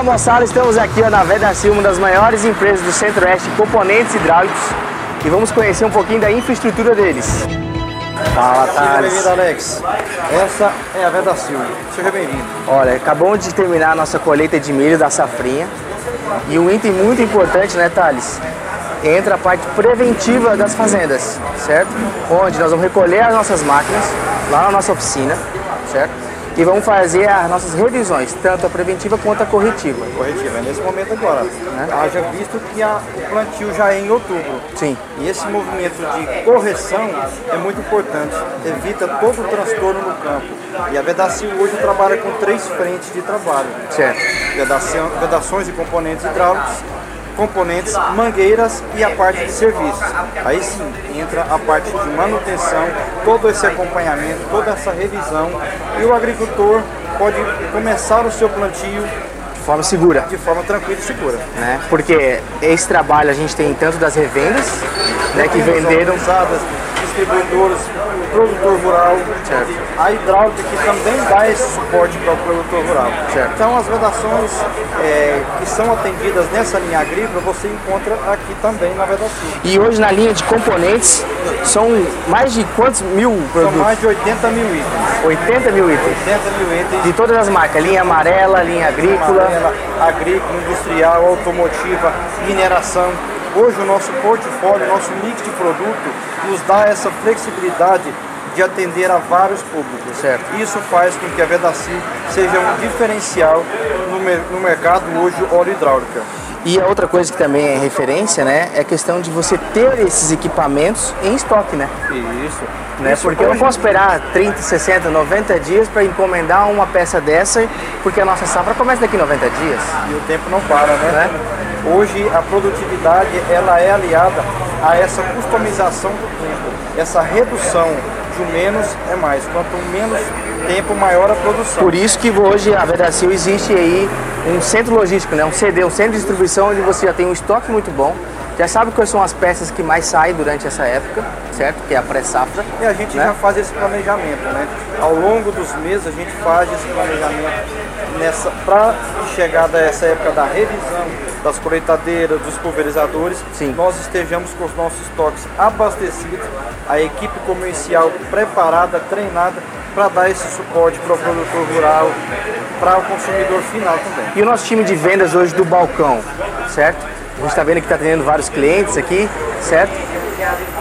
Fala moçada, estamos aqui ó, na Vedacil, uma das maiores empresas do Centro-Oeste de componentes hidráulicos e vamos conhecer um pouquinho da infraestrutura deles. Fala, Seja Thales. bem-vindo, Alex. Essa é a Veda Silva. Seja bem-vindo. Olha, acabamos de terminar a nossa colheita de milho da safrinha e um item muito importante, né, Thales? Entra a parte preventiva das fazendas, certo? Onde nós vamos recolher as nossas máquinas lá na nossa oficina, certo? E vamos fazer as nossas revisões, tanto a preventiva quanto a corretiva. Corretiva, é nesse momento agora. Né? Haja visto que a- o plantio já é em outubro. Sim. E esse movimento de correção é muito importante. Evita todo o transtorno no campo. E a Vedacil hoje trabalha com três frentes de trabalho. Certo. Vedação, vedações e componentes hidráulicos, componentes, mangueiras e a parte de serviços. Aí sim entra a parte de manutenção, todo esse acompanhamento, toda essa revisão e o agricultor pode começar o seu plantio De forma segura. de forma tranquila e segura. né? Porque esse trabalho a gente tem tanto das revendas, né, que venderam Organizadas, distribuidores, produtor rural, Certo. a hidráulica que também dá esse suporte para o produtor rural. Certo. Então as vedações é, que são atendidas nessa linha agrícola você encontra aqui também na Vedação. e hoje na linha de componentes são mais de quantos mil São produtos? mais de 80 mil itens. 80 mil itens. 80 mil itens De todas as marcas, linha amarela, linha agrícola. amarela, agrícola, industrial, automotiva, mineração. Hoje o nosso portfólio, nosso mix de produto nos dá essa flexibilidade de atender a vários públicos. Certo. Isso faz com que a Vedacil seja um diferencial no, mer- no mercado hoje óleo hidráulica. E a outra coisa que também é referência, né, é a questão de você ter esses equipamentos em estoque, né? Isso. né? Isso Porque eu não posso esperar 30, 60, 90 dias para encomendar uma peça dessa, porque a nossa safra começa daqui 90 dias. E o tempo não para, né? Hoje a produtividade ela é aliada a essa customização do tempo, essa redução de um menos é mais. Quanto menos tempo, maior a produção. Por isso que hoje a Vedacil existe aí um centro logístico, né? um CD, um centro de distribuição onde você já tem um estoque muito bom, já sabe quais são as peças que mais saem durante essa época, certo? Que é a pré-safra. E a gente né? já faz esse planejamento, né? Ao longo dos meses a gente faz esse planejamento nessa para chegada a essa época da revisão das colheitadeiras, dos pulverizadores, Sim. nós estejamos com os nossos estoques abastecidos, a equipe comercial preparada, treinada para dar esse suporte para o produtor rural, para o consumidor final também. E o nosso time de vendas hoje do balcão, certo? A gente está vendo que está atendendo vários clientes aqui, certo?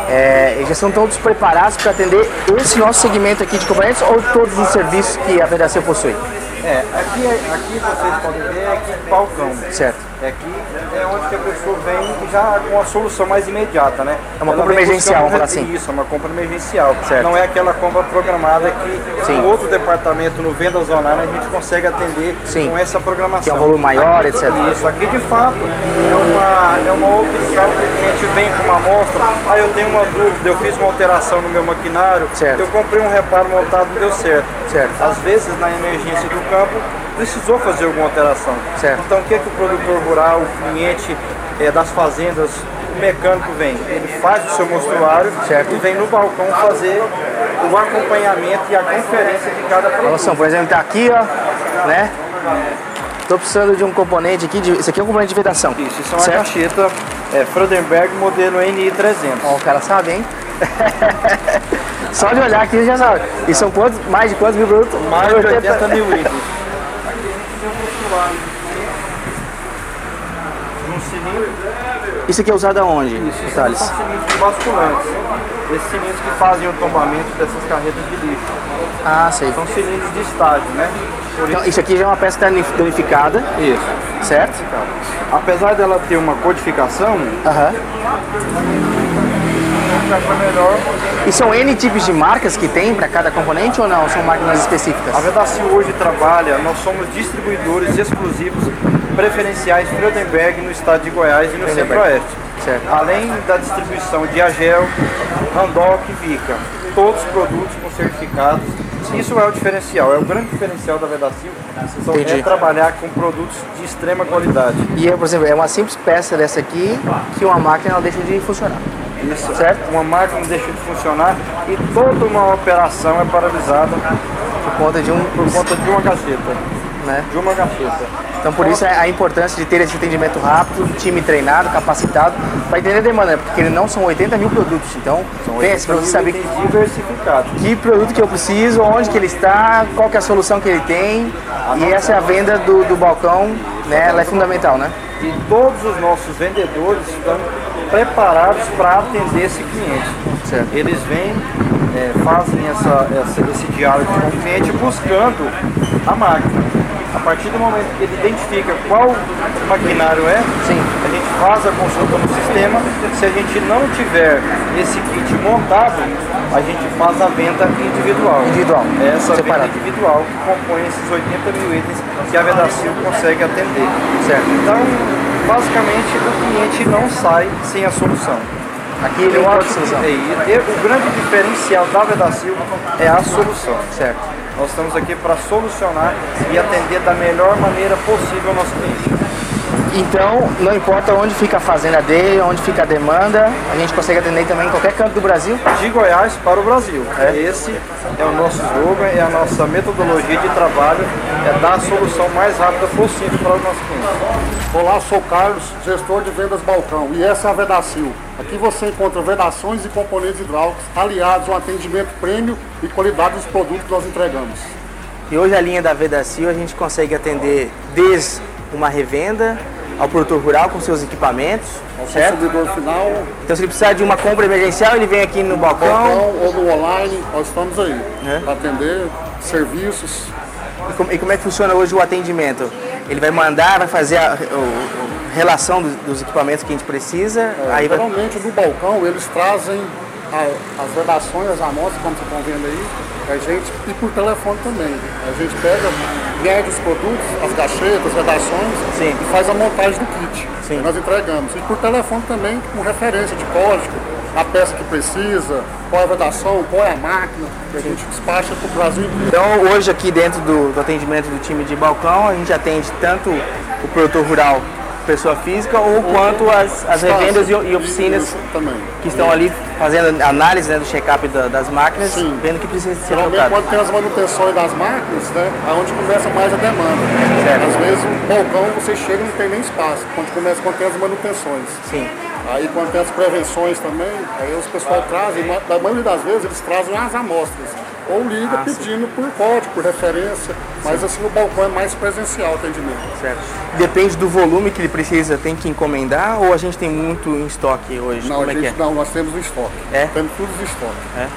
É, eles já são todos preparados para atender esse nosso segmento aqui de componentes ou todos os serviços que a Vedacil possui, É, aqui, é- aqui vocês podem ver é aqui balcão. certo? É aqui é onde que a pessoa vem já com a solução mais imediata, né? É uma Ela compra emergencial, vamos falar assim. Isso, é uma compra emergencial. Certo. Não é aquela compra programada que Sim. o outro departamento no vendas online a gente consegue atender Sim. com essa programação. Que é um volume maior, etc. Isso, aqui de fato é uma, é uma opção que o cliente vem com uma amostra, ah, eu tenho uma dúvida, eu fiz uma alteração no meu maquinário, Certo. eu comprei um reparo montado não deu certo. Certo. Às vezes na emergência do campo precisou fazer alguma alteração. Certo. Então o que, é que o produtor rural, o cliente eh, das fazendas, o mecânico vem? Ele faz o seu mostruário Certo. e vem no balcão fazer o acompanhamento e a conferência de cada produto. Noção, por exemplo, tá aqui, ó, né? Tô precisando de um componente aqui, de, esse aqui é um componente de vedação. Isso, isso é uma certo? cacheta é, Freudenberg modelo NI300. Ó, o cara sabe, hein? Só de olhar aqui já sabe. E são quantos, mais de quantos mil produtos? Mais de 80 mil itens. Um cilindro, Isso aqui é usado aonde, isso Thales? são cilindros basculantes. Esses cilindros que fazem o tombamento dessas carretas de lixo. Ah, sei. São cilindros de estágio, né? Por Então, isso aqui já é uma peça danificada, isso. certo? Apesar dela ter uma codificação, é melhor. E são N tipos de marcas que tem para cada componente ou não? São máquinas específicas? A Vedacil hoje trabalha, nós somos distribuidores exclusivos preferenciais Freudenberg no estado de Goiás e no. Centro-Oeste. Certo. Além da distribuição de Agel, Randoc e Vica. Todos produtos com certificados. Isso é o diferencial, é o grande diferencial da Vedacil. Entendi. É trabalhar com produtos de extrema qualidade. E, por exemplo, é uma simples peça dessa aqui que uma máquina deixa de funcionar. Isso, certo? Uma máquina deixa de funcionar e toda uma operação é paralisada Por conta de um. por conta de uma cacheta. Né? de uma gaveta. Então por isso é a importância de ter esse atendimento rápido, time treinado, capacitado, para entender a demanda, né? porque não são 80 mil produtos. Então pense para você saber Itens diversificados. que produto que eu preciso, onde que ele está, qual que é a solução que ele tem. E essa é a venda do, do balcão, né? Ela é fundamental, né? E todos os nossos vendedores estão preparados para atender esse cliente. Certo. Eles vêm, é, fazem essa, essa- esse diálogo com o cliente buscando a máquina. A partir do momento que ele identifica qual maquinário é, Sim. a gente faz a consulta no sistema. Se a gente não tiver esse kit montado, a gente faz a venda individual. Individual, Essa separado. venda individual que compõe esses 80 mil itens que a Vedacil consegue atender. Certo. Então, basicamente, o cliente não sai sem a solução. Aqui ele Eu acho que é, o grande diferencial da Vedacil é a solução. Certo. Nós estamos aqui para solucionar e atender da melhor maneira possível ao nosso cliente. Então, não importa onde fica a fazenda dele, onde fica a demanda, a gente consegue atender também em qualquer canto do Brasil. De Goiás para o Brasil. Esse é o nosso slogan, é a nossa metodologia de trabalho, é dar a solução mais rápida possível para os nossos clientes. Olá, sou Carlos, gestor de vendas Balcão e essa é a Vedacil. Aqui você encontra vedações e componentes hidráulicos aliados a um atendimento prêmio e qualidade dos produtos que nós entregamos. E hoje a linha da Vedacil a gente consegue atender desde uma revenda ao produtor rural com seus equipamentos, Ao certo? consumidor final, Então se ele precisar de uma compra emergencial, ele vem aqui no balcão. balcão ou no online, nós estamos aí É. para atender serviços. E como, e como é que funciona hoje o atendimento? Ele vai mandar, vai fazer a o- o- relação dos, dos equipamentos que a gente precisa, aí vai... Geralmente no balcão eles trazem a- as vedações, as amostras, como vocês estão vendo aí, a gente, e por telefone também. A gente pega, mede os produtos, as gachetas, vedações Sim. e faz a montagem do kit. Sim. que Nós entregamos. E por telefone também, com referência de código, a peça que precisa, qual é a vedação, qual é a máquina, que a gente despacha para o Brasil. Então hoje aqui dentro do, do atendimento do time de balcão, a gente atende tanto o produtor rural, pessoa física, ou quanto as, as revendas e, e oficinas também. que estão ali fazendo análise né, do check-up da- das máquinas, Sim. vendo que precisa ser Geralmente trocado. quando tem as manutenções das máquinas, né, é onde começa mais a demanda. Certo. Às vezes o balcão você chega e não tem nem espaço, quando começa quando tem as manutenções. Sim. Aí quando tem as prevenções também, aí os pessoal trazem, da maioria das vezes eles trazem as amostras. Ou liga Ah, sim. pedindo por código, por referência, mas assim o balcão é mais presencial o atendimento. Certo. Depende do volume que ele precisa, tem que encomendar ou a gente tem muito em estoque hoje? Não, Como a é que gente, é? não, nós temos o estoque. É? Temos tudo em estoque. É?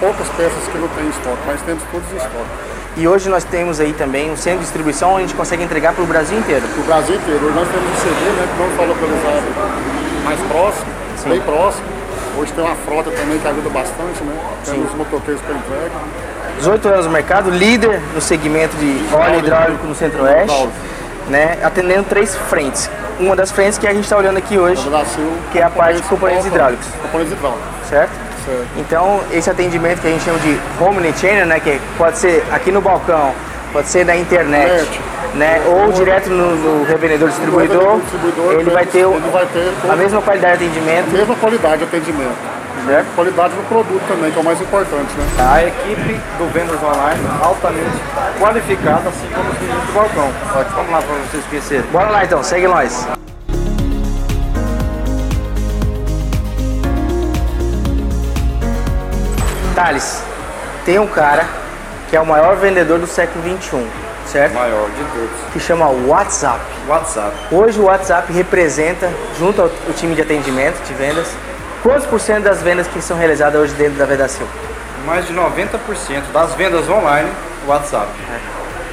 poucas peças que não tem em estoque, mas temos todos em estoque. E hoje nós temos aí também um centro de distribuição onde a gente consegue entregar para o Brasil inteiro. O Brasil inteiro. Hoje nós temos um CD, né, que não está localizado mais próximo, bem próximo. Hoje tem uma frota também que ajuda bastante, né? Temos motoqueiros para entrega. 18 anos no mercado, líder no segmento de óleo hidráulico no Centro-Oeste, né, atendendo três frentes. Uma das frentes que a gente está olhando aqui hoje, Brasil, Que é a parte de componentes hidráulicos. Componentes hidráulicos. certo? Certo. Então, esse atendimento que a gente chama de home channel, né, que pode ser aqui no balcão, pode ser na internet, Internet. Né, ou direto no, no revendedor distribuidor, ele vai ter ele vai ter a mesma qualidade de atendimento, mesma qualidade de atendimento. certo? Qualidade do produto também, que é o mais importante, né? A equipe do Vendas Online altamente qualificada, assim como os meninos do balcão. Ótimo, vamos lá para vocês conhecerem. Bora lá então, segue nós. Thales, tem um cara que é o maior vendedor do século XXI, certo? Maior de todos. Que chama WhatsApp. WhatsApp. Hoje o WhatsApp representa, junto ao, time de atendimento, de vendas, quantos por cento das vendas que são realizadas hoje dentro da Vedacil? Mais de 90% das vendas online, WhatsApp.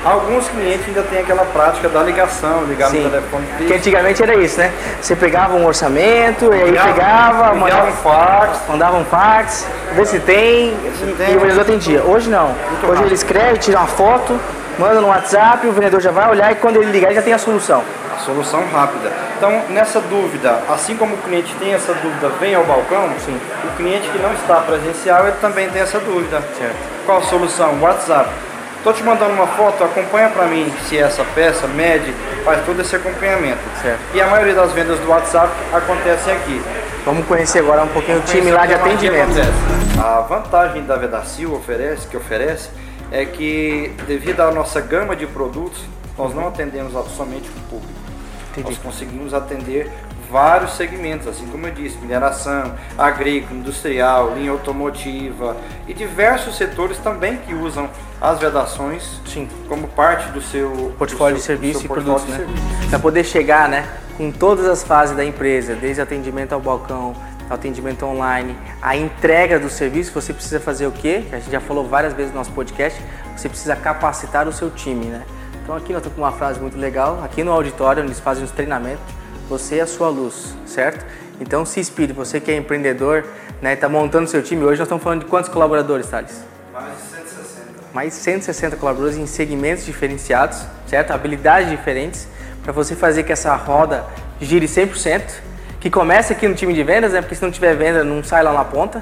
Alguns clientes ainda têm aquela prática da ligação, ligar no telefone Que antigamente era isso, né? Você pegava um orçamento e aí pegava, enviava mandava um fax, mandava um fax, vê se tem, e, tem. e o vendedor atendia. Hoje não. Hoje rápido. ele escreve, tira uma foto, manda no WhatsApp, o vendedor já vai olhar e quando ele ligar ele já tem a solução. a solução rápida. Então, nessa dúvida, assim como o cliente tem essa dúvida, vem ao balcão, Sim. o cliente que não está presencial, ele também tem essa dúvida. Certo. Qual a solução? WhatsApp. Estou te mandando uma foto, acompanha para mim se é essa peça, mede, faz todo esse acompanhamento. Certo. E a maioria das vendas do WhatsApp acontecem aqui. Vamos conhecer agora um pouquinho o time lá de aqui atendimento. A vantagem da Vedacil oferece, que oferece é que devido à nossa gama de produtos, nós não atendemos somente o público. Entendi. Nós conseguimos atender vários segmentos, assim como eu disse, mineração, agrícola, industrial, linha automotiva e diversos setores também que usam as vedações Sim. como parte do seu portfólio do de seu- serviço do e produtos, né? de serviço. Para poder chegar, né, com todas as fases da empresa, desde atendimento ao balcão, atendimento online, a entrega do serviço, você precisa fazer o quê? Que a gente já falou várias vezes no nosso podcast, você precisa capacitar o seu time, né? Então aqui nós estamos com uma frase muito legal, aqui no auditório, eles fazem os treinamentos, você é a sua luz, certo? Então se inspire, você que é empreendedor, né, está montando seu time, hoje nós estamos falando de quantos colaboradores, Thales? Mais de 160. mais de 160 colaboradores em segmentos diferenciados, certo? Habilidades diferentes, para você fazer que essa roda gire 100%, que comece aqui no time de vendas, né? Porque se não tiver venda, não sai lá na ponta,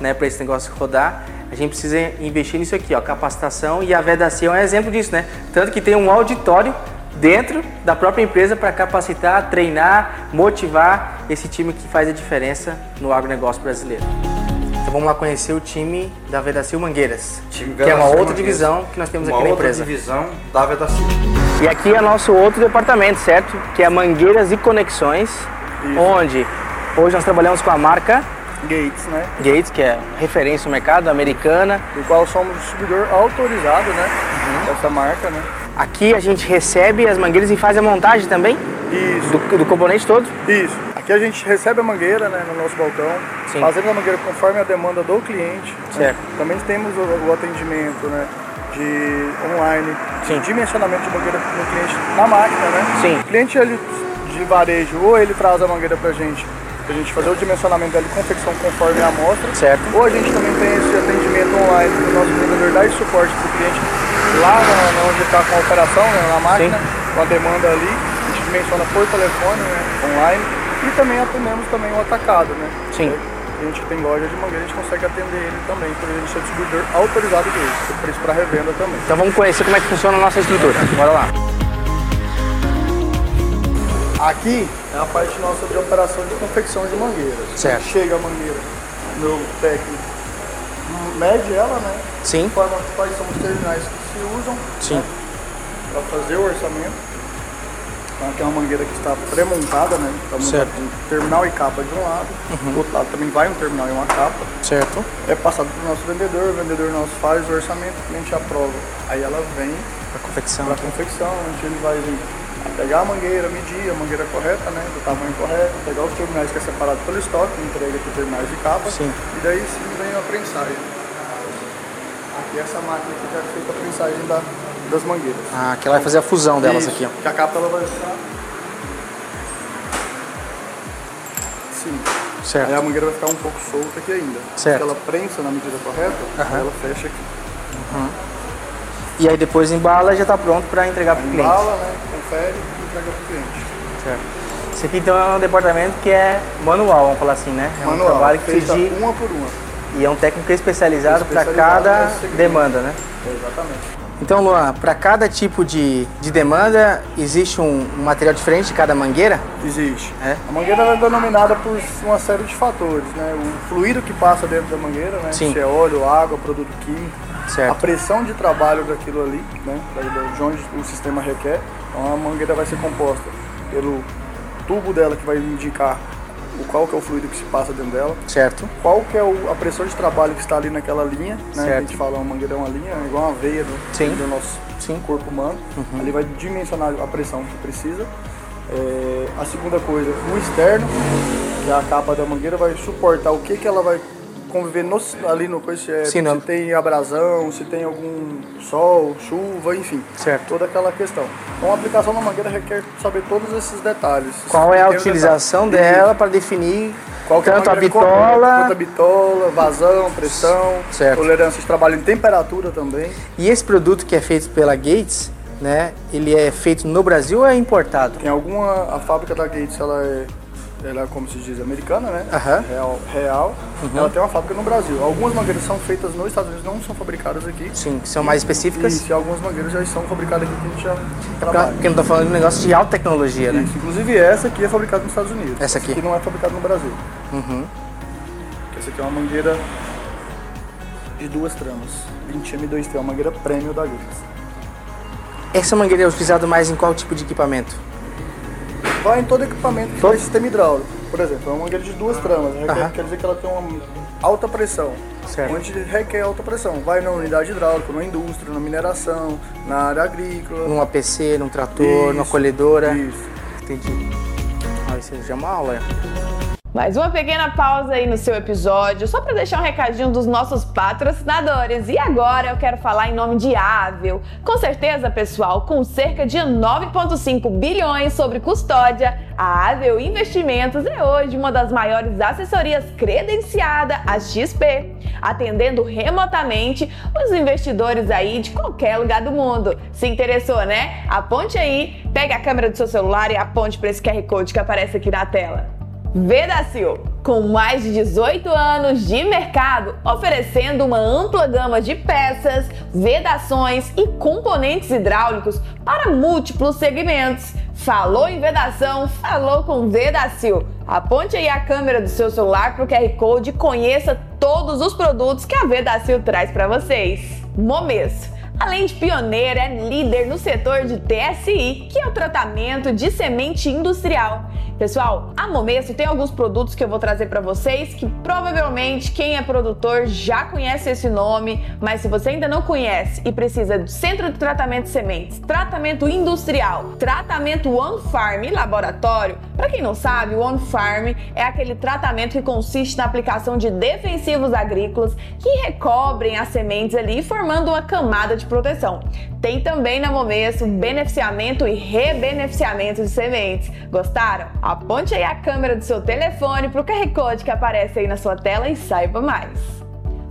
né? Para esse negócio rodar. A gente precisa investir nisso aqui, ó, capacitação e a Vedacia é um exemplo disso, né? Tanto que tem um auditório dentro da própria empresa para capacitar, treinar, motivar esse time que faz a diferença no agronegócio brasileiro. Então vamos lá conhecer o time da Vedacil Mangueiras, Time que é uma outra Mangueiras. divisão que nós temos Uma aqui na outra empresa. divisão da Vedacil. E aqui é nosso outro departamento, certo? Que é Mangueiras e Conexões, onde hoje nós trabalhamos com a marca Gates, né? Gates, que é referência no mercado, americana. Do qual somos distribuidor autorizado, né? Dessa marca, né? Aqui a gente recebe as mangueiras e faz a montagem também Isso, do, do componente todo. isso. Aqui a gente recebe a mangueira, né, no nosso balcão, Sim. fazemos a mangueira conforme a demanda do cliente. né? Certo. Também temos o, o atendimento, né, de online, Sim. dimensionamento de mangueira no cliente na máquina, né? Sim. O cliente ele, de varejo, ou ele traz a mangueira pra gente, pra gente fazer o dimensionamento dela e confecção conforme a amostra. Certo. Ou a gente também tem esse atendimento online do nosso vendedor dar esse suporte para o cliente lá na, onde está com a operação, né, na máquina, com a demanda ali, a gente dimensiona por telefone, né, online, e também atendemos também o atacado, né? Sim. A gente que tem loja de mangueira, a gente consegue atender ele também, por ele ser distribuidor autorizado dele, por isso para revenda também. Então vamos conhecer como é que funciona a nossa estrutura. Bora lá. Aqui é a parte nossa de operação de confecção de mangueiras. Certo. Chega a mangueira, meu técnico mede ela, né? Sim. Informa quais são os terminais que se usam Sim. para fazer o orçamento. Então, aqui é uma mangueira que está pré-montada, né? Está montada Certo. com terminal e capa de um lado, do outro lado também vai um terminal e uma capa. Certo. É passado para o nosso vendedor, o vendedor nosso faz o orçamento, o cliente aprova. Aí ela vem A confecção. para a confecção, onde ele vai vir pegar a mangueira, medir a mangueira correta, né, do tamanho correto, pegar os terminais que é separado pelo estoque, entrega aqui terminais de capa, Sim. e daí sim vem a prensagem. Aqui essa máquina que já fez a prensagem da, das mangueiras. Ah, que ela vai fazer a fusão delas Isso, aqui, ó. Que a capa ela vai ficar. Sim. Aí Certo. a mangueira vai ficar um pouco solta aqui ainda. Certo. Se ela prensa na medida correta, aí ela fecha aqui. E aí depois embala e já está pronto para entregar para o cliente. Embala, né? Confere e entrega pro cliente. Certo. Esse aqui então é um departamento que é manual, vamos falar assim, né? É um Manual, trabalho que feita de... uma por uma. E é um técnico especializado para Especializado cada nesse segmento. demanda, né? Exatamente. Então, Luan, para cada tipo de, de demanda, existe um, um material diferente de cada mangueira? Existe. É? A mangueira é denominada por uma série de fatores, né? O fluido que passa dentro da mangueira, né? Sim. Se é óleo, água, produto químico. A Certo. pressão de trabalho daquilo ali, né? De onde o sistema requer. Então a mangueira vai ser composta pelo tubo dela que vai indicar o qual que é o fluido que se passa dentro dela. Certo. Qual que é o- a pressão de trabalho que está ali naquela linha, né? Certo. A gente fala uma mangueira é uma linha, é igual uma veia do, Sim. do nosso Sim. corpo humano. Ali vai dimensionar a pressão que precisa. É, a segunda coisa, o externo, que é a capa da mangueira, vai suportar o que, que ela vai conviver no, ali no coisa, se, é- Sim, se tem abrasão, se tem algum sol, chuva, enfim. Certo. Toda aquela questão. Então a aplicação da mangueira requer saber todos esses detalhes. Qual é a utilização detalhes. dela para definir Qual é tanto a correta, bitola Quanto a bitola, vazão, pressão, Certo. tolerância de trabalho em temperatura também. e esse produto que é feito pela Gates, né? Ele é feito no Brasil ou é importado? Tem alguma. A fábrica da Gates, ela é. Ela é, como se diz, americana, né? Aham. Real. real. Ela tem uma fábrica no Brasil. Algumas mangueiras são feitas nos Estados Unidos, não são fabricadas aqui. Sim, que são mais específicas. Isso, e algumas mangueiras já são fabricadas aqui que a gente já Pra- trabalha. Porque não tô falando de um negócio de alta tecnologia, né? Isso. Inclusive essa aqui é fabricada nos Estados Unidos. Essa aqui? não é fabricada no Brasil. Uhum. Essa aqui é uma mangueira de duas tramas, 20 M2T, uma mangueira prêmio da Grix. Essa mangueira é utilizada mais em qual tipo de equipamento? Vai em todo equipamento que faz sistema hidráulico. Por exemplo, é uma mangueira de duas tramas, requer, Aham. quer dizer que ela tem uma alta pressão. Certo. Onde requer alta pressão. Vai na unidade hidráulica, na indústria, na mineração, na área agrícola. Num APC, num trator, numa Isso, colhedora? Isso. Entendi. Ah, isso já é uma aula. Mais uma pequena pausa aí no seu episódio, só para deixar um recadinho dos nossos patrocinadores. E agora eu quero falar em nome de Ável. Com certeza, pessoal, com cerca de 9,5 bilhões sobre custódia, a Ável Investimentos é hoje uma das maiores assessorias credenciada a XP, atendendo remotamente os investidores aí de qualquer lugar do mundo. Se interessou, né? Aponte aí, pegue a câmera do seu celular e aponte para esse QR Code que aparece aqui na tela. Vedacil, com mais de 18 anos de mercado, oferecendo uma ampla gama de peças, vedações e componentes hidráulicos para múltiplos segmentos. Falou em vedação, falou com Vedacil. Aponte aí a câmera do seu celular para o QR Code e conheça todos os produtos que a Vedacil traz para vocês. Momesso. Além de pioneira, é líder no setor de TSI, que é o tratamento de semente industrial. Pessoal, a Momesso tem alguns produtos que eu vou trazer para vocês que provavelmente quem é produtor já conhece esse nome, mas se você ainda não conhece e precisa do Centro de Tratamento de Sementes, tratamento industrial, tratamento On Farm e laboratório, para quem não sabe, o On Farm é aquele tratamento que consiste na aplicação de defensivos agrícolas que recobrem as sementes ali, formando uma camada de proteção. Tem também na Momesso beneficiamento e rebeneficiamento de sementes. Gostaram? Aponte aí a câmera do seu telefone para o QR Code que aparece aí na sua tela e saiba mais.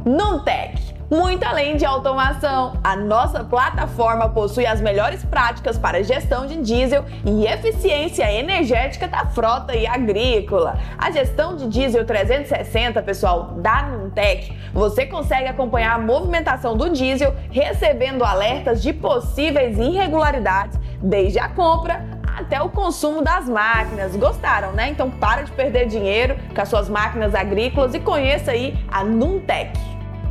Nuntec. Muito além de automação, a nossa plataforma possui as melhores práticas para gestão de diesel e eficiência energética da frota e agrícola. A gestão de diesel 360, pessoal, da Nuntec, você consegue acompanhar a movimentação do diesel, recebendo alertas de possíveis irregularidades, desde a compra até o consumo das máquinas. Gostaram, né? Então para de perder dinheiro com as suas máquinas agrícolas e conheça aí a Nuntec.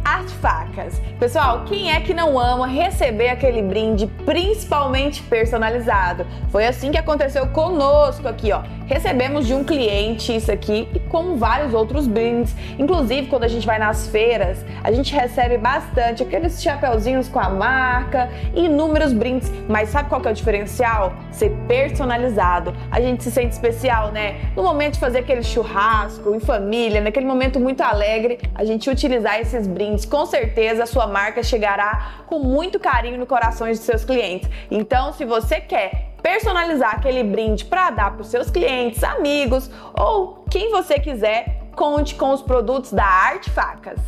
Arte Facas. Pessoal, quem é que não ama receber aquele brinde principalmente personalizado? Foi assim que aconteceu conosco aqui, ó. Recebemos de um cliente isso aqui e com vários outros brindes. Inclusive, quando a gente vai nas feiras, a gente recebe bastante aqueles chapeuzinhos com a marca inúmeros brindes. Mas sabe qual que é o diferencial? Ser personalizado. A gente se sente especial, né? No momento de fazer aquele churrasco em família, naquele momento muito alegre, a gente utilizar esses brindes, com certeza a sua marca chegará com muito carinho no coração de seus clientes. Então, se você quer personalizar aquele brinde para dar para os seus clientes, amigos ou quem você quiser, conte com os produtos da Arte Facas.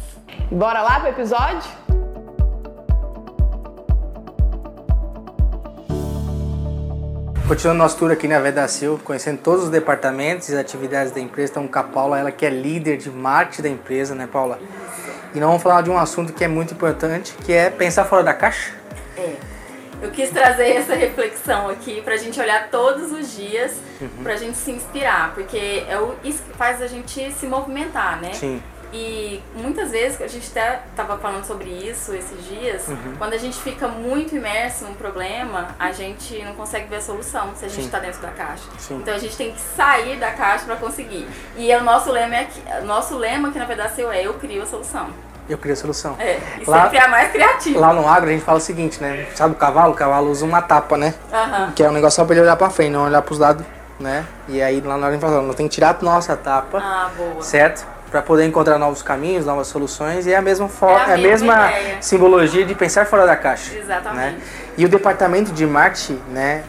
Bora lá pro episódio? Continuando nosso tour aqui na Vedacil, conhecendo todos os departamentos e atividades da empresa. Estamos com a Paula, ela que é líder de marketing da empresa, né, Paula? E nós vamos falar de um assunto que é muito importante, que é pensar fora da caixa. É. Eu quis trazer essa reflexão aqui pra gente olhar todos os dias, pra gente se inspirar, porque é o, isso que faz a gente se movimentar, né? Sim. E muitas vezes, a gente até estava falando sobre isso esses dias, quando a gente fica muito imerso num problema, a gente não consegue ver a solução se a gente está dentro da caixa. Sim. Então a gente tem que sair da caixa para conseguir. E o nosso lema é que, nosso lema aqui na Pedaceu é eu crio a solução. Eu queria a solução. É, e Lá- sempre é a mais criativa. Lá no agro a gente fala o seguinte, né? Sabe o cavalo? O cavalo usa uma tapa, né? Aham. Que é um negócio só pra ele olhar pra frente, não olhar pros lados, né? E aí lá na hora a gente fala, não tem que tirar a nossa tapa, Ah, boa. certo? Pra poder encontrar novos caminhos, novas soluções e é a mesma, É a é mesma mesma simbologia de pensar fora da caixa. Exatamente. Né? E o departamento de marketing, né?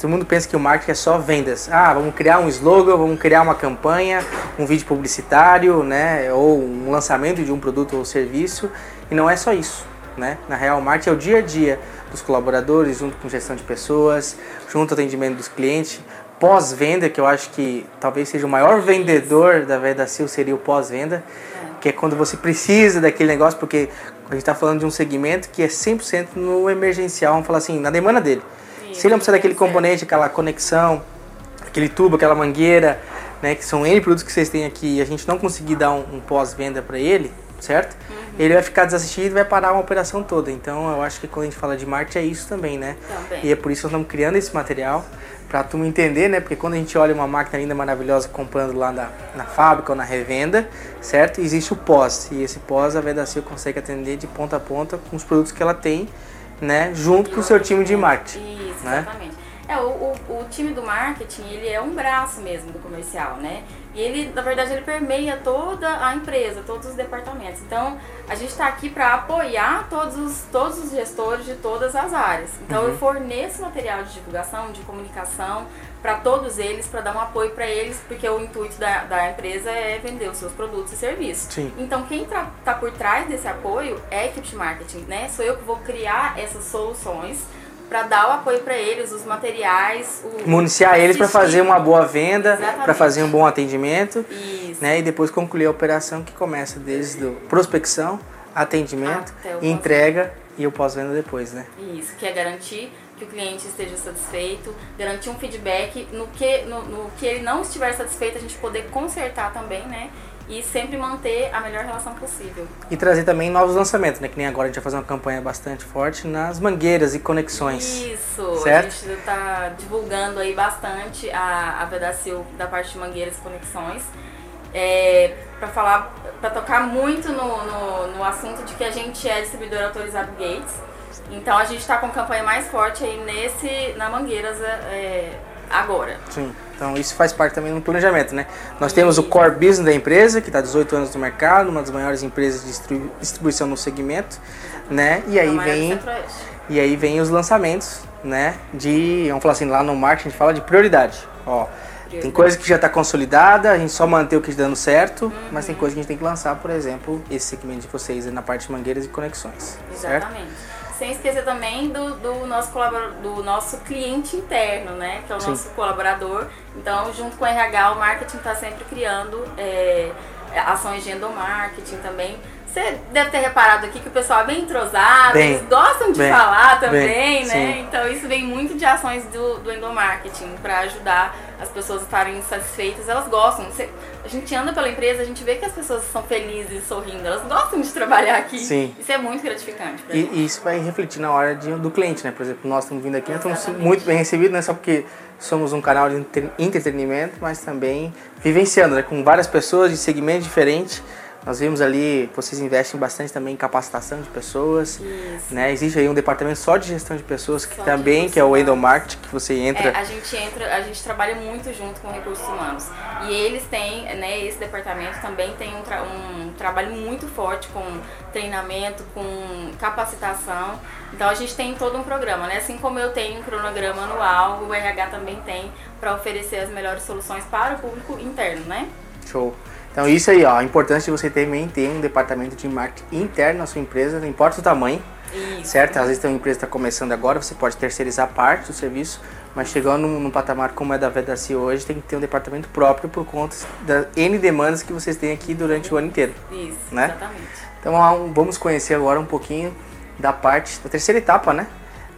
Todo mundo pensa que o marketing é só vendas. Ah, vamos criar um slogan, vamos criar uma campanha, um vídeo publicitário, né? Ou um lançamento de um produto ou serviço. E não é só isso, né? Na real, o marketing é o dia a dia dos colaboradores, junto com gestão de pessoas, junto ao atendimento dos clientes. Pós-venda, que eu acho que talvez seja o maior vendedor da Vedacil, seria o pós-venda, que é quando você precisa daquele negócio, porque a gente está falando de um segmento que é 100% no emergencial, vamos falar assim, na demanda dele. Se ele não precisa daquele componente, aquela conexão, aquele tubo, aquela mangueira, né, que são N produtos que vocês têm aqui e a gente não conseguir dar um, um pós-venda para ele, certo? ele vai ficar desassistido e vai parar uma operação toda. Então eu acho que quando a gente fala de marketing é isso também, né? Também. E é por isso que nós estamos criando esse material para tu entender, né? Porque quando a gente olha uma máquina linda, maravilhosa, comprando lá na, na fábrica ou na revenda, certo? Existe o pós. E esse pós a Vedacil consegue atender de ponta a ponta com os produtos que ela tem, né? Junto com o seu time de marketing. Isso, né? exatamente. É, o, o, o time do marketing, ele é um braço mesmo do comercial, né? E ele, na verdade, ele permeia toda a empresa, todos os departamentos. Então, a gente está aqui para apoiar todos os, todos os gestores de todas as áreas. Então, eu forneço material de divulgação, de comunicação para todos eles, para dar um apoio para eles, porque o intuito da, da empresa é vender os seus produtos e serviços. Sim. Então, quem está por trás desse apoio é a equipe de marketing, né? Sou eu que vou criar essas soluções para dar o apoio para eles, os materiais, o Municiar eles para fazer uma boa venda, para fazer um bom atendimento, Isso. né? E depois concluir a operação que começa desde do prospecção, atendimento, entrega e o pós-venda depois, né? Isso, que é garantir que o cliente esteja satisfeito, garantir um feedback no que, no, no que ele não estiver satisfeito, a gente poder consertar também, né? E sempre manter a melhor relação possível. E trazer também novos lançamentos, né? Que nem agora a gente vai fazer uma campanha bastante forte nas mangueiras e conexões. Isso, Certo? a gente está divulgando aí bastante a, a Vedacil da parte de mangueiras e conexões. É, para falar, para tocar muito no, no, no assunto de que a gente é distribuidor autorizado Gates. Então a gente está com campanha mais forte aí nesse, na Mangueiras é, agora. Sim. Então isso faz parte também do planejamento, né? Nós temos o core business da empresa, que está 18 anos no mercado, uma das maiores empresas de distribu- distribuição no segmento, né? E aí do vem Centro-Oeste. e aí vem os lançamentos, né? De, vamos falar assim, lá no marketing a gente fala de prioridade. Ó, tem coisa que já está consolidada, a gente só mantém o que está dando certo, mas tem coisa que a gente tem que lançar, por exemplo, esse segmento de vocês na parte de mangueiras e conexões, certo? Sem esquecer também do, do nosso do nosso cliente interno, né? Que é o Sim. nosso colaborador. Então, junto com o RH, o marketing está sempre criando é, ações de endomarketing também. Você deve ter reparado aqui que o pessoal é bem entrosado, Bem, eles gostam de bem, falar também, bem, né? sim. Então isso vem muito de ações do, do endomarketing para ajudar as pessoas a estarem satisfeitas. Elas gostam. Você- a gente anda pela empresa, a gente vê que as pessoas são felizes, sorrindo. Elas gostam de trabalhar aqui. Sim. Isso é muito gratificante E, e isso vai refletir na hora de- do cliente, né? Por exemplo, nós estamos vindo aqui, nós estamos muito bem recebidos, não é só porque somos um canal de entre- entretenimento, mas também vivenciando, né? Com várias pessoas de segmentos diferentes. Nós vimos ali, vocês investem bastante também em capacitação de pessoas, Isso. né? Existe aí um departamento só de gestão de pessoas que Só também, que é o. Endomarket, que você entra. É, a gente entra, a gente trabalha muito junto com recursos humanos. E eles têm, né, esse departamento também tem um, tra- um trabalho muito forte com treinamento, com capacitação. Então a gente tem todo um programa, né? Assim como eu tenho um cronograma anual, o RH também tem para oferecer as melhores soluções para o público interno, né? Show. Então isso aí, ó, a importância de você também ter um departamento de marketing interno na sua empresa, não importa o tamanho, Isso. certo? Às vezes a empresa está começando agora, você pode terceirizar parte do serviço, mas chegando num, num patamar como é da Vedaci hoje, tem que ter um departamento próprio por conta das N demandas que vocês têm aqui durante o ano inteiro. Isso, né? exatamente. Então vamos conhecer agora um pouquinho da parte, da terceira etapa, né?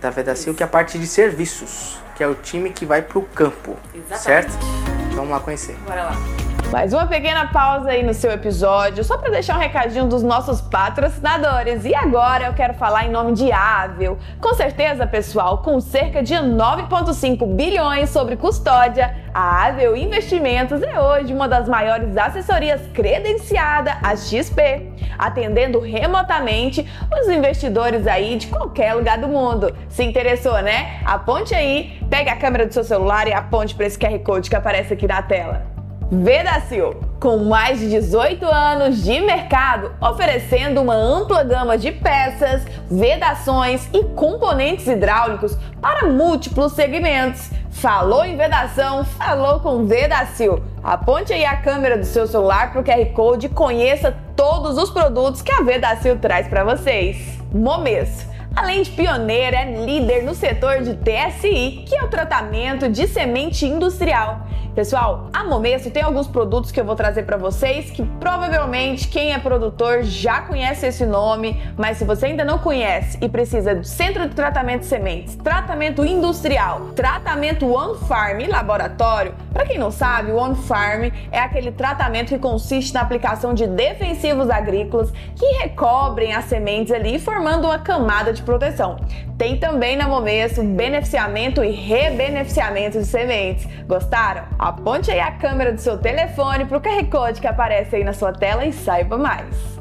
Da Vedacil, que é a parte de serviços, que é o time que vai para o campo, Exatamente. certo? Vamos lá conhecer. Bora lá. Mais uma pequena pausa aí no seu episódio, só para deixar um recadinho dos nossos patrocinadores. E agora eu quero falar em nome de Ável. Com certeza, pessoal, com cerca de 9,5 bilhões sobre custódia, a Ável Investimentos é hoje uma das maiores assessorias credenciada a XP, atendendo remotamente os investidores aí de qualquer lugar do mundo. Se interessou, né? Aponte aí, pegue a câmera do seu celular e aponte para esse QR Code que aparece aqui na tela. Vedacil, com mais de 18 anos de mercado, oferecendo uma ampla gama de peças, vedações e componentes hidráulicos para múltiplos segmentos. Falou em vedação, falou com Vedacil. Aponte aí a câmera do seu celular para o QR Code e conheça todos os produtos que a Vedacil traz para vocês. Momesso. Além de pioneira, é líder no setor de TSI, que é o tratamento de semente industrial. Pessoal, a Momesso tem alguns produtos que eu vou trazer para vocês que provavelmente quem é produtor já conhece esse nome, mas se você ainda não conhece e precisa do Centro de Tratamento de Sementes, tratamento industrial, tratamento One Farm e laboratório, Para quem não sabe, o On Farm é aquele tratamento que consiste na aplicação de defensivos agrícolas que recobrem as sementes ali, formando uma camada de proteção. Tem também na Momesso beneficiamento e rebeneficiamento de sementes. Gostaram? Aponte aí a câmera do seu telefone para o QR Code que aparece aí na sua tela e saiba mais.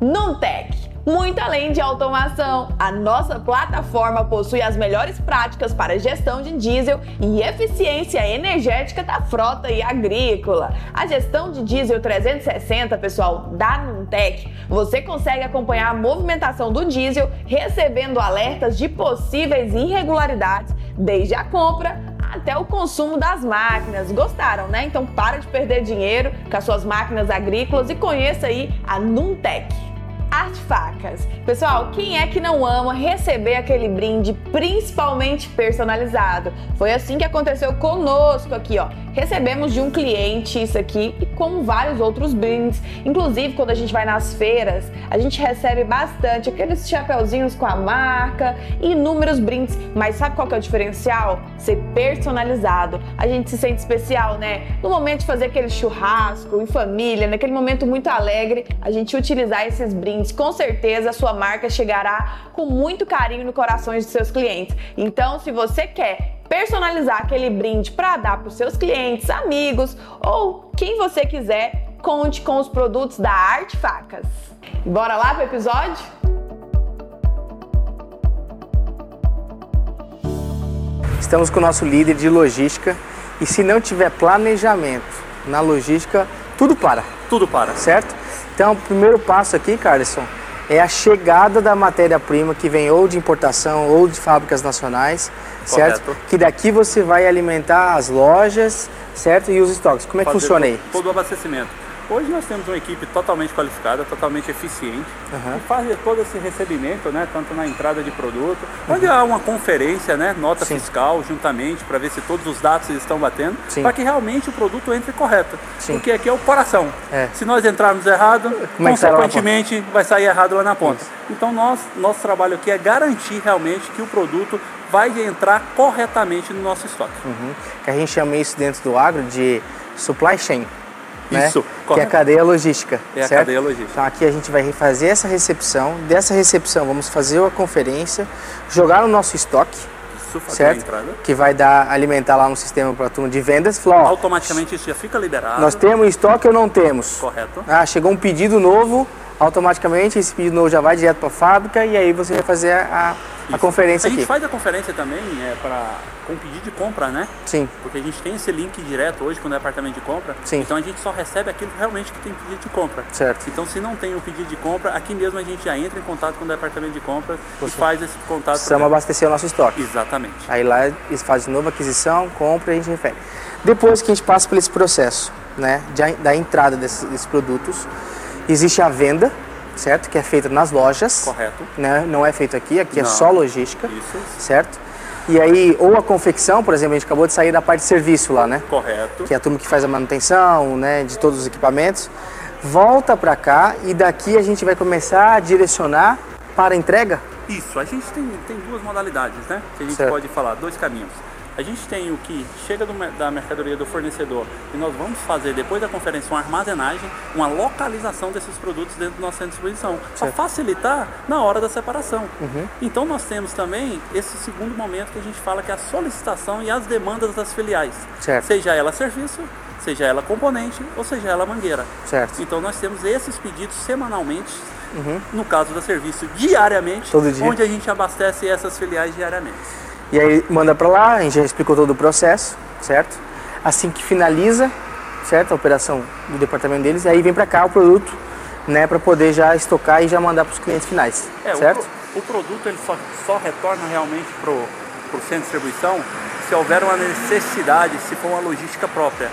Nuntec muito além de automação, a nossa plataforma possui as melhores práticas para gestão de diesel e eficiência energética da frota e agrícola. A gestão de diesel 360, pessoal, da Nuntec, você consegue acompanhar a movimentação do diesel, recebendo alertas de possíveis irregularidades desde a compra até o consumo das máquinas. Gostaram, né? Então para de perder dinheiro com as suas máquinas agrícolas e conheça aí a Nuntec. Arte Facas. Pessoal, quem é que não ama receber aquele brinde principalmente personalizado? Foi assim que aconteceu conosco aqui, ó. Recebemos de um cliente isso aqui e como vários outros brindes. Inclusive, quando a gente vai nas feiras, a gente recebe bastante aqueles chapeuzinhos com a marca e inúmeros brindes. Mas sabe qual que é o diferencial? Ser personalizado. A gente se sente especial, né? No momento de fazer aquele churrasco em família, naquele momento muito alegre, a gente utilizar esses brindes. Com certeza a sua marca chegará com muito carinho no corações dos seus clientes. Então, se você quer personalizar aquele brinde para dar para os seus clientes, amigos ou quem você quiser, conte com os produtos da Arte Facas. Bora lá para o episódio? Estamos com o nosso líder de logística e se não tiver planejamento na logística, tudo para. Tudo para. Certo? Então, o primeiro passo aqui, Carlson, é a chegada da matéria-prima que vem ou de importação ou de fábricas nacionais certo? Correto. Que daqui você vai alimentar as lojas, certo? E os estoques. Como é que Fazer funciona aí? Todo o abastecimento. Hoje nós temos uma equipe totalmente qualificada, totalmente eficiente, uhum. que faz todo esse recebimento, né, tanto na entrada de produto, uhum. onde há uma conferência, né, nota Sim. fiscal, juntamente, para ver se todos os dados estão batendo, para que realmente o produto entre correto. Sim. Porque aqui é o coração. É. Se nós entrarmos errado, Como é consequentemente é vai sair errado lá na ponta. Isso. Então nós, nosso trabalho aqui é garantir realmente que o produto vai entrar corretamente no nosso estoque. Uhum. Que a gente chama isso dentro do agro de supply chain. Né? Isso, que é a cadeia logística. É certo? a cadeia logística. Então aqui a gente vai fazer essa recepção, dessa recepção vamos fazer a conferência, jogar no nosso estoque, isso, certo? Que vai dar alimentar lá no sistema para turma de vendas. Falar, ó, Automaticamente isso já fica liberado. Nós temos estoque ou não temos? Correto. Ah, chegou um pedido novo, automaticamente esse pedido novo já vai direto para a fábrica e aí você vai fazer a, a conferência aqui. A gente aqui. faz a conferência também é, para com pedido de compra, né? Sim. Porque a gente tem esse link direto hoje quando é apartamento de compra. Sim. Então a gente só recebe aquilo realmente que tem pedido de compra. Certo. Então se não tem o pedido de compra, aqui mesmo a gente já entra em contato com o departamento de compra e faz esse contato. Precisamos abastecer o nosso estoque. Exatamente. Aí lá eles fazem de novo aquisição, compra e a gente refere. Depois que a gente passa por esse processo, né, de, da entrada desses, desses produtos, existe a venda certo? Que é feita nas lojas. Correto. Né? Não é feito aqui, aqui é Não. é só logística. Isso. Certo? E aí, ou a confecção, por exemplo, a gente acabou de sair da parte de serviço lá, né? Correto. Que é a turma que faz a manutenção, né, de todos os equipamentos. Volta para cá e daqui a gente vai começar a direcionar para a entrega? Isso, a gente tem, tem duas modalidades, né? Que a gente certo. pode falar, dois caminhos. A gente tem o que chega do, da mercadoria do fornecedor e nós vamos fazer depois da conferência uma armazenagem, uma localização desses produtos dentro do nosso centro de distribuição, para facilitar na hora da separação. Uhum. Então nós temos também esse segundo momento que a gente fala que é a solicitação e as demandas das filiais, certo. seja ela serviço, seja ela componente ou seja ela mangueira. Certo. Então nós temos esses pedidos semanalmente Uhum. no caso do serviço diariamente, onde a gente abastece essas filiais diariamente. E aí manda para lá, a gente já explicou todo o processo, certo? Assim que finaliza, certo? A operação do departamento deles, aí vem para cá o produto, né, para poder já estocar e já mandar para os clientes finais, é, certo? O, o, produto ele só, só retorna realmente pro pro centro de distribuição se houver uma necessidade, se for uma logística própria.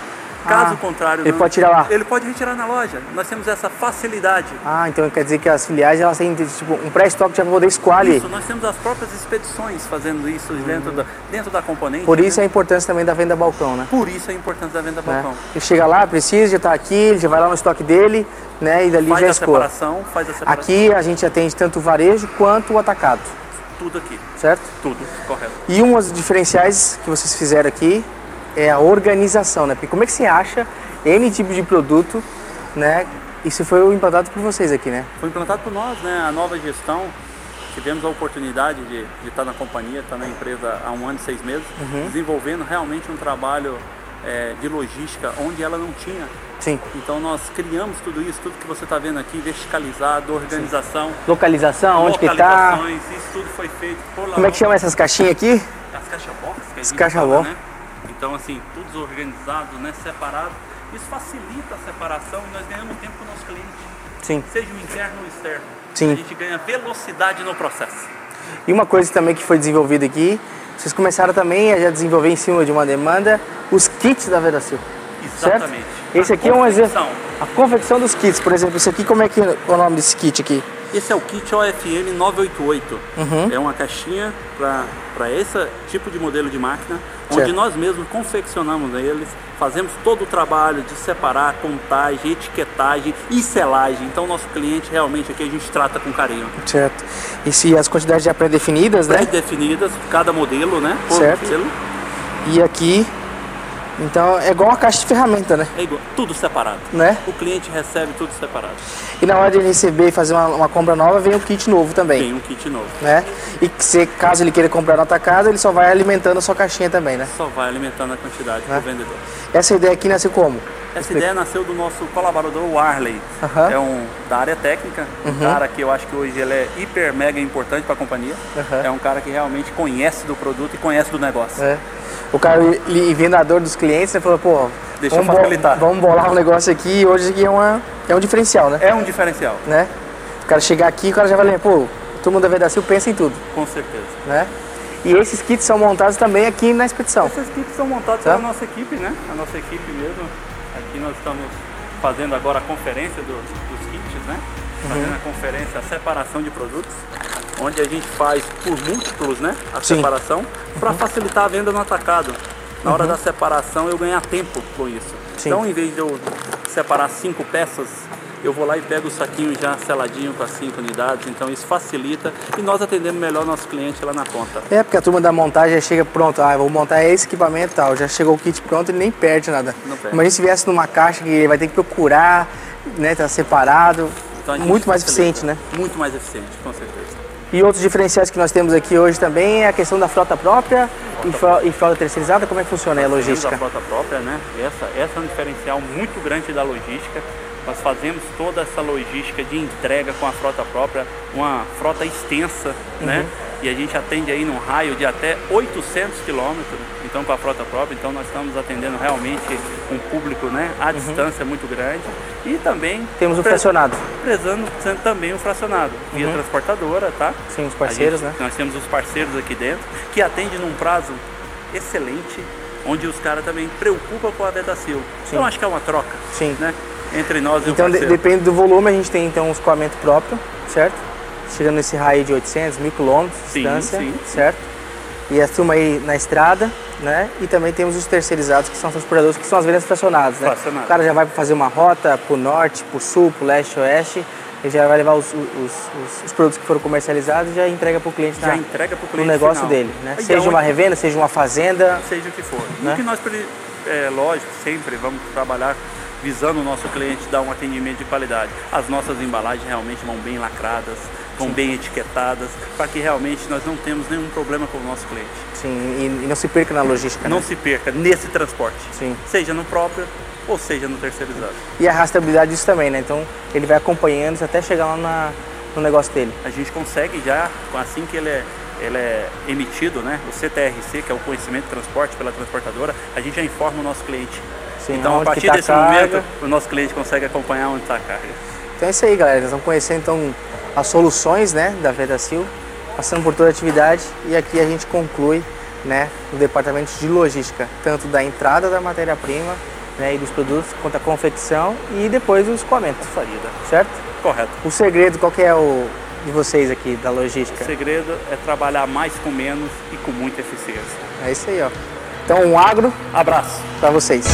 Caso ah, contrário, ele não, pode tirar lá. Ele pode retirar na loja. Nós temos essa facilidade. Ah, então quer dizer que as filiais elas têm tipo, um pré-estoque já para poder escolher. Isso, nós temos as próprias expedições fazendo isso hum. dentro, da, dentro da componente. Por isso né? a importância também da venda balcão, né? Por isso a importância da venda balcão. É. Ele chega lá, precisa, já está aqui, ele já vai lá no estoque dele, né? E dali faz já a separação, faz a separação. Aqui a gente atende tanto o varejo quanto o atacado. Tudo aqui. Certo? Tudo, correto. E umas diferenciais que vocês fizeram aqui é a organização, né? Porque como é que você acha N tipos de produto, né? Isso foi implantado por vocês aqui, né? Foi implantado por nós, né? A nova gestão. Tivemos a oportunidade de, de estar na companhia, estar na empresa há um ano e seis meses, desenvolvendo realmente um trabalho é, de logística onde ela não tinha. Sim. Então nós criamos tudo isso, tudo que você está vendo aqui, verticalizado, organização, Localização, onde que tá? localizações, isso tudo foi feito por Como é que chama essas caixinhas aqui? As caixa box que a As caixa fala, box. né? Então assim, tudo organizado, né? Separado. Isso facilita a separação e nós ganhamos tempo com o nosso cliente, Sim. seja o interno ou o externo. Sim. A gente ganha velocidade no processo. E uma coisa também que foi desenvolvida aqui, vocês começaram também a já desenvolver em cima de uma demanda os kits da Veracil. Exatamente. Certo? Esse A aqui é um exemplo. confecção. A confecção dos kits, por exemplo, esse aqui, como é que é o nome desse kit aqui? Esse é o kit OFM 988. Uhum. É uma caixinha para esse tipo de modelo de máquina, Certo. onde nós mesmos confeccionamos eles, fazemos todo o trabalho de separar, contagem, etiquetagem e selagem. Então, nosso cliente realmente aqui a gente trata com carinho. Certo. E se as quantidades já pré-definidas, né? Pré-definidas, cada modelo, né? Por Certo. modelo, E aqui, então é igual uma caixa de ferramenta, né? é igual, tudo separado. né? O cliente recebe tudo separado. E na hora de receber e fazer uma, uma compra nova, vem o kit novo também, Tem um kit novo. né? E se, caso ele queira comprar no atacado, ele só vai alimentando a sua caixinha também, né? Só vai alimentando a quantidade Né? do vendedor. Essa ideia aqui nasceu como? Essa ideia nasceu do nosso colaborador Warley. Aham. Uhum. É um da área técnica, um cara que eu acho que hoje ele é hiper mega importante para a companhia. Aham. É um cara que realmente conhece do produto e conhece do negócio. É. O cara e vendedor dos clientes, né, falou, pô, Deixa eu vamos, bo- facilitar. vamos bolar um negócio aqui hoje aqui é, uma, é um diferencial, né? É um diferencial, né? O cara chegar aqui, o cara já vai lembrar, pô, todo mundo da Vedacil pensa em tudo, com certeza. né? E esses kits são montados também aqui na expedição. Essas kits são montadas Tá. pela nossa equipe, né? A nossa equipe mesmo. Aqui nós estamos fazendo agora a conferência dos, dos kits, né? Uhum. Fazendo a conferência, a separação de produtos, onde a gente faz por múltiplos, né? A Sim. Uhum. separação, para facilitar a venda no atacado. Na hora da separação eu ganhar tempo com isso. Sim. Então, em vez de eu separar cinco peças, eu vou lá e pego o saquinho já seladinho com as cinco unidades. Então, isso facilita e nós atendemos melhor nosso cliente lá na ponta. É, porque a turma da montagem já chega pronto, ah, vou montar esse equipamento e tal, já chegou o kit pronto, ele nem perde nada. Não perde. Imagina se viesse numa caixa que ele vai ter que procurar, né, tá separado, Então, muito mais facilita. eficiente, né? Muito mais eficiente, com certeza. E outros diferenciais que nós temos aqui hoje também é a questão da frota própria e, fro- e frota terceirizada, como é que funciona a logística? a frota própria, né? Essa, essa é um diferencial muito grande da logística. Nós fazemos toda essa logística de entrega com a frota própria, uma frota extensa, né? Uhum. E a gente atende aí num raio de até 800 quilômetros, então com a frota própria. Então nós estamos atendendo realmente um público, né? À distância muito grande e também Uhum. Temos o fracionado. prezando sendo também o fracionado via transportadora, tá? Sim, os A parceiros, gente- né? Nós temos os parceiros aqui dentro que atendem num prazo excelente, onde os caras também preocupam com a Vedacil. Então acho que é uma troca, Sim. né? Entre nós e Então, o parceiro. depende do volume, a gente tem então um escoamento próprio, certo? Chegando nesse raio de 800, 1000 quilômetros de distância, sim. certo? E a turma aí na estrada, né? E também temos os terceirizados, que são os transportadores, que são as vendas fracionadas, né? Fracionadas. O cara já vai fazer uma rota pro norte, pro sul, pro leste, oeste, ele já vai levar os, os- os- os produtos que foram comercializados e já entrega pro cliente Já na- entrega pro no cliente negócio final. dele, né? E Seja uma revenda, seja uma fazenda, seja o que for. Né? E que nós, é, lógico, sempre vamos trabalhar visando o nosso cliente dar um atendimento de qualidade. As nossas embalagens realmente vão bem lacradas, vão bem etiquetadas, para que realmente nós não temos nenhum problema com o nosso cliente. sim, e, não se perca na logística, Não né? se perca nesse transporte, Sim. seja no próprio ou seja no terceirizado. E a rastreabilidade disso também, né? Então ele vai acompanhando até chegar lá na- no negócio dele. A gente consegue já, assim que ele é, ele é emitido, né, o CTRC, que é o conhecimento de transporte pela transportadora, a gente já informa o nosso cliente. Sim, então, a partir tá desse carga. momento, o nosso cliente consegue acompanhar onde está a carga. Então é isso aí, galera. Nós vamos conhecer então as soluções, né, da Vedacil, passando por toda a atividade e aqui a gente conclui, né, no departamento de logística, tanto da entrada da matéria-prima, né, e dos produtos, quanto a confecção e depois o escoamento, Saída. certo? Correto. O segredo, qual que é o de vocês aqui da O logística? segredo é trabalhar mais com menos e com muita eficiência. É isso aí, ó. Então um agro Abraço! para vocês.